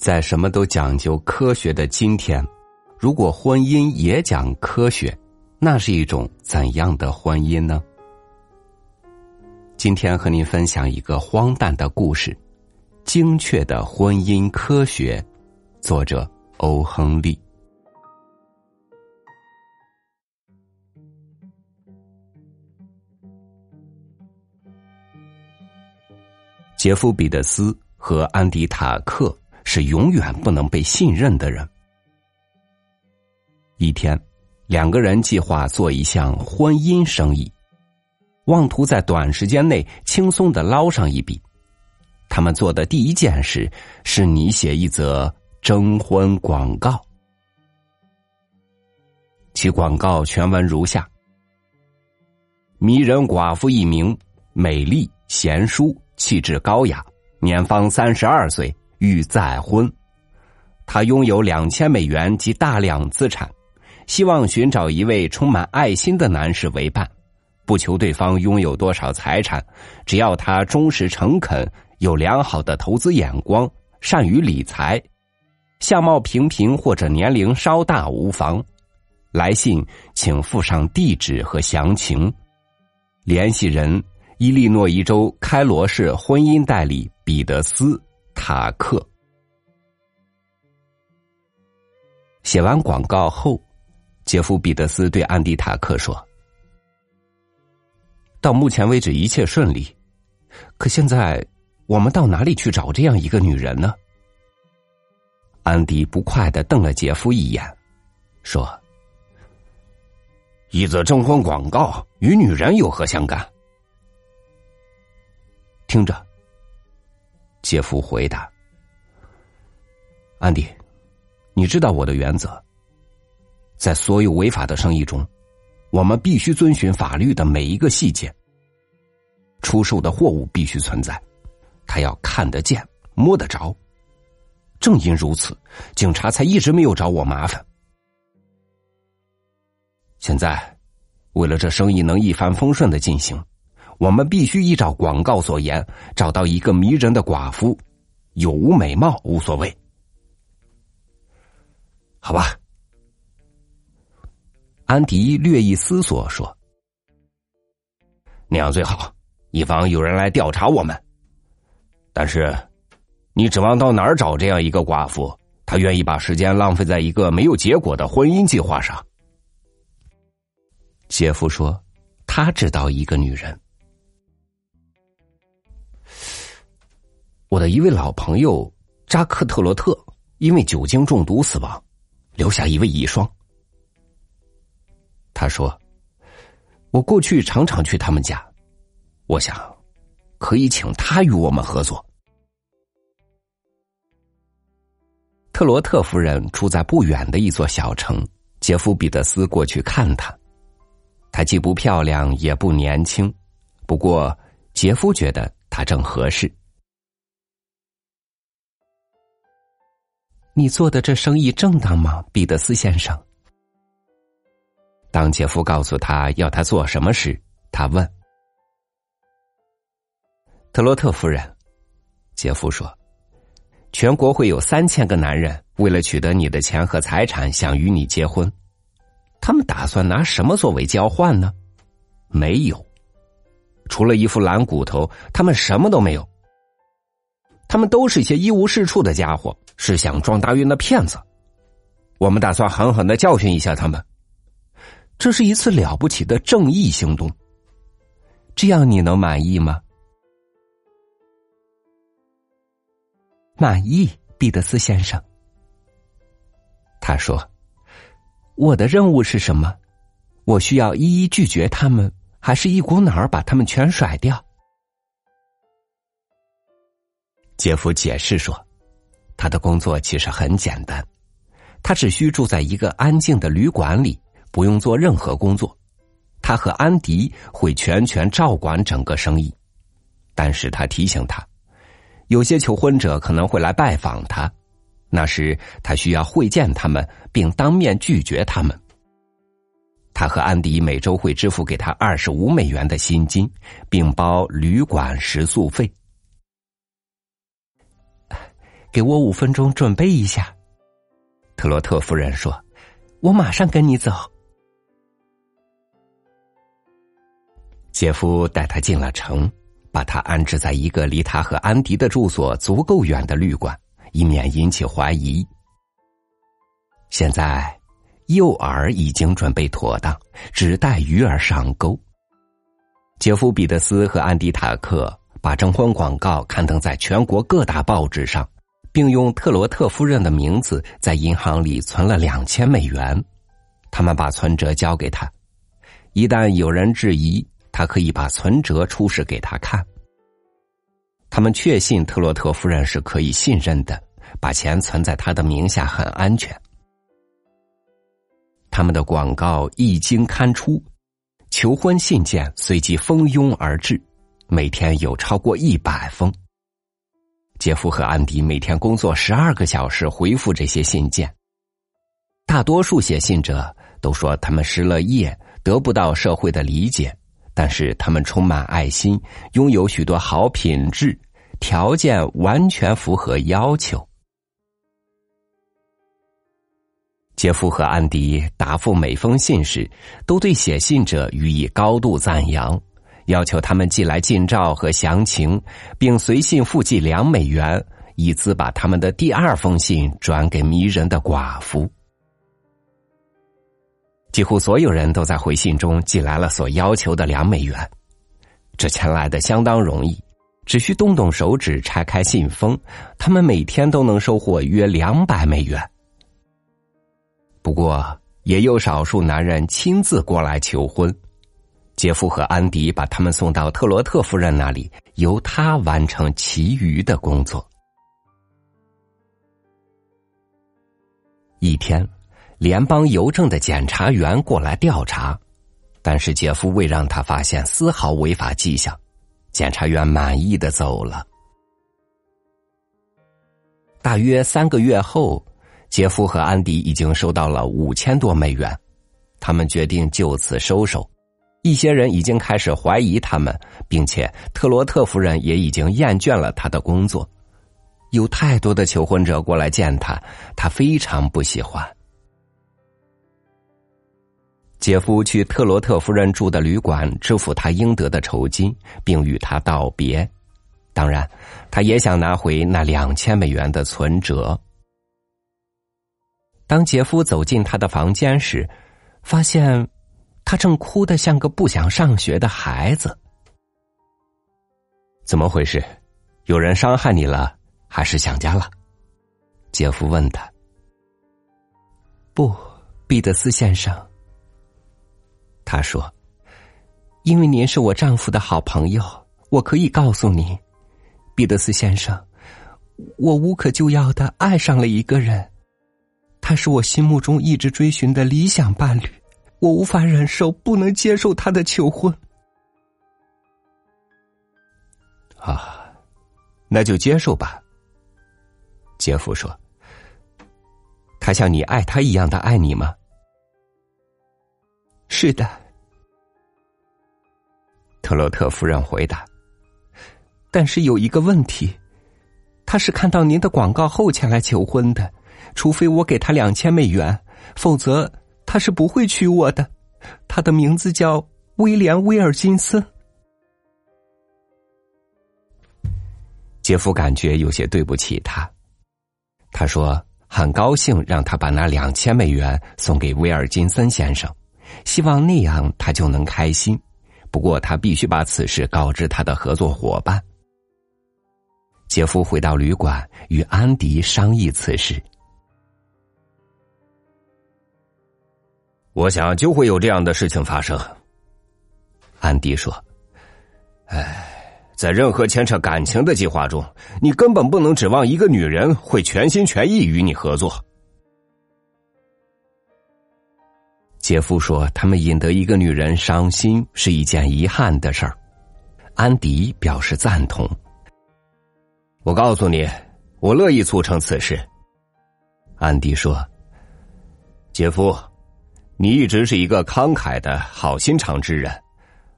在什么都讲究科学的今天，如果婚姻也讲科学，那是一种怎样的婚姻呢？今天和您分享一个荒诞的故事，《精确的婚姻科学》，作者欧亨利。杰夫·彼得斯和安迪·塔克。是永远不能被信任的人。一天，两个人计划做一项婚姻生意，妄图在短时间内轻松的捞上一笔。他们做的第一件事是拟写一则征婚广告。其广告全文如下：迷人寡妇一名，美丽贤淑，气质高雅，年方三十二岁。欲再婚，他拥有两千美元及大量资产，希望寻找一位充满爱心的男士为伴，不求对方拥有多少财产，只要他忠实诚恳，有良好的投资眼光，善于理财，相貌平平或者年龄稍大无妨。来信请附上地址和详情。联系人：伊利诺伊州开罗市婚姻代理彼得斯。塔克写完广告后，杰夫·彼得斯对安迪·塔克说：“到目前为止一切顺利，可现在我们到哪里去找这样一个女人呢？”安迪不快的瞪了杰夫一眼，说：“一则征婚广告与女人有何相干？听着。”杰夫回答：“安迪，你知道我的原则，在所有违法的生意中，我们必须遵循法律的每一个细节。出售的货物必须存在，他要看得见、摸得着。正因如此，警察才一直没有找我麻烦。现在，为了这生意能一帆风顺的进行。”我们必须依照广告所言，找到一个迷人的寡妇，有无美貌无所谓，好吧？安迪略一思索说：“那样最好，以防有人来调查我们。但是，你指望到哪儿找这样一个寡妇？她愿意把时间浪费在一个没有结果的婚姻计划上？”杰夫说：“他知道一个女人。”我的一位老朋友扎克特罗特因为酒精中毒死亡，留下一位遗孀。他说：“我过去常常去他们家，我想可以请他与我们合作。”特罗特夫人住在不远的一座小城，杰夫彼得斯过去看她。她既不漂亮也不年轻，不过杰夫觉得她正合适。你做的这生意正当吗，彼得斯先生？当杰夫告诉他要他做什么时，他问特洛特夫人。杰夫说：“全国会有三千个男人为了取得你的钱和财产，想与你结婚。他们打算拿什么作为交换呢？没有，除了一副蓝骨头，他们什么都没有。他们都是一些一无是处的家伙。”是想撞大运的骗子，我们打算狠狠的教训一下他们。这是一次了不起的正义行动，这样你能满意吗？满意，彼得斯先生。他说：“我的任务是什么？我需要一一拒绝他们，还是一股脑儿把他们全甩掉？”杰夫解释说。他的工作其实很简单，他只需住在一个安静的旅馆里，不用做任何工作。他和安迪会全权照管整个生意，但是他提醒他，有些求婚者可能会来拜访他，那时他需要会见他们，并当面拒绝他们。他和安迪每周会支付给他二十五美元的薪金，并包旅馆食宿费。给我五分钟准备一下。”特洛特夫人说：“我马上跟你走。”杰夫带他进了城，把他安置在一个离他和安迪的住所足够远的旅馆，以免引起怀疑。现在，诱饵已经准备妥当，只待鱼儿上钩。杰夫·彼得斯和安迪·塔克把征婚广告刊登在全国各大报纸上，并用特罗特夫人的名字在银行里存了两千美元。他们把存折交给他，一旦有人质疑。他可以把存折出示给他看。他们确信特洛特夫人是可以信任的，把钱存在他的名下很安全。他们的广告一经刊出，求婚信件随即蜂拥而至，每天有超过一百封。杰夫和安迪每天工作十二个小时回复这些信件。大多数写信者都说他们失了业，得不到社会的理解。但是他们充满爱心，拥有许多好品质，条件完全符合要求。杰夫和安迪答复每封信时，都对写信者予以高度赞扬，要求他们寄来近照和详情，并随信附寄两美元，以资把他们的第二封信转给迷人的寡妇。几乎所有人都在回信中寄来了所要求的两美元，这钱来的相当容易，只需动动手指拆开信封，他们每天都能收获约两百美元。不过，也有少数男人亲自过来求婚，杰夫和安迪把他们送到特罗特夫人那里，由他完成其余的工作。一天。联邦邮政的检察员过来调查，但是杰夫未让他发现丝毫违法迹象。检察员满意的走了。大约三个月后，杰夫和安迪已经收到了五千多美元，他们决定就此收手。一些人已经开始怀疑他们，并且特罗特夫人也已经厌倦了他的工作。有太多的求婚者过来见他，他非常不喜欢。杰夫去特罗特夫人住的旅馆支付他应得的酬金，并与他道别。当然，他也想拿回那两千美元的存折。当杰夫走进他的房间时，发现他正哭得像个不想上学的孩子。怎么回事？有人伤害你了，还是想家了？杰夫问他。不，彼得斯先生。他说：“因为您是我丈夫的好朋友，我可以告诉你，彼得斯先生，我无可救药的爱上了一个人，他是我心目中一直追寻的理想伴侣，我无法忍受，不能接受他的求婚。”啊，那就接受吧。杰夫说：“他像你爱他一样的爱你吗？”是的，特洛特夫人回答。但是有一个问题，他是看到您的广告后前来求婚的，除非我给他两千美元，否则他是不会娶我的。他的名字叫威廉·威尔金森。杰夫感觉有些对不起他，他说很高兴让他把那两千美元送给威尔金森先生。希望那样他就能开心，不过他必须把此事告知他的合作伙伴。杰夫回到旅馆与安迪商议此事。我想就会有这样的事情发生。安迪说：“哎，在任何牵扯感情的计划中，你根本不能指望一个女人会全心全意与你合作。”杰夫说：“他们引得一个女人伤心是一件遗憾的事儿。”安迪表示赞同。我告诉你，我乐意促成此事。安迪说：“杰夫，你一直是一个慷慨的好心肠之人。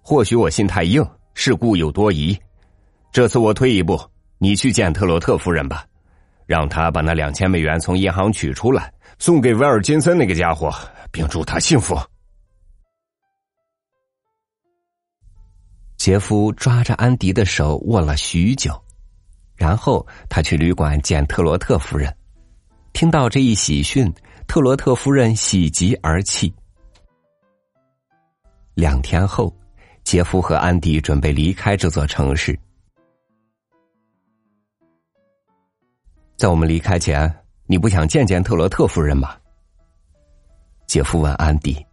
或许我心太硬，是故有多疑。这次我退一步，你去见特洛特夫人吧，让他把那两千美元从银行取出来，送给威尔金森那个家伙，并祝他幸福。杰夫抓着安迪的手握了许久，然后他去旅馆见特罗特夫人。听到这一喜讯，特罗特夫人喜极而泣。两天后，杰夫和安迪准备离开这座城市。在我们离开前，你不想见见特罗特夫人吗？杰夫问安迪。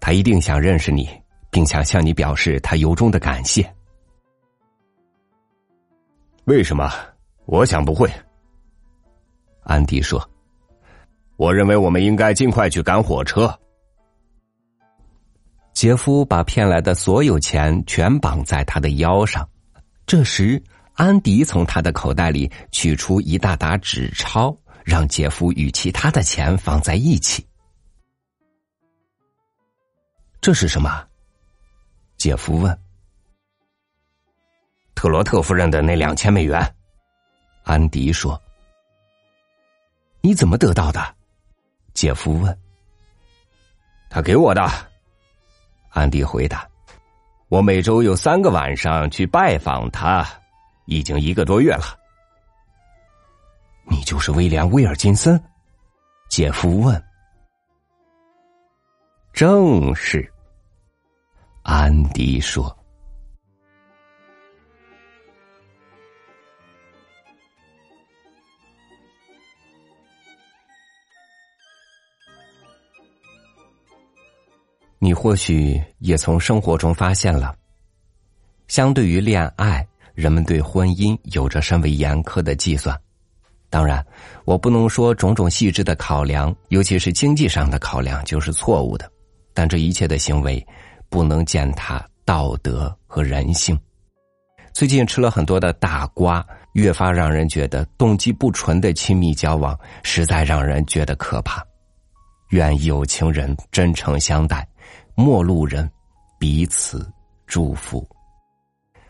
他一定想认识你。并想向你表示他由衷的感谢。为什么？我想不会。安迪说：“我认为我们应该尽快去赶火车。”杰夫把骗来的所有钱全绑在他的腰上。这时，安迪从他的口袋里取出一大沓纸钞，让杰夫与其他的钱放在一起。这是什么？杰夫问：“特罗特夫人的那两千美元。”安迪说：“你怎么得到的？”姐夫问。“他给我的。”安迪回答。“我每周有三个晚上去拜访他，已经一个多月了。”“你就是威廉·威尔金森？”姐夫问。“正是。”安迪说：“你或许也从生活中发现了，相对于恋爱，人们对婚姻有着甚为严苛的计算。当然，我不能说种种细致的考量，尤其是经济上的考量，就是错误的。但这一切的行为。”不能践踏道德和人性。最近吃了很多的大瓜，越发让人觉得动机不纯的亲密交往实在让人觉得可怕。愿有情人真诚相待，陌路人彼此祝福。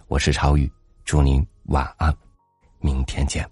我是超宇，祝您晚安，明天见。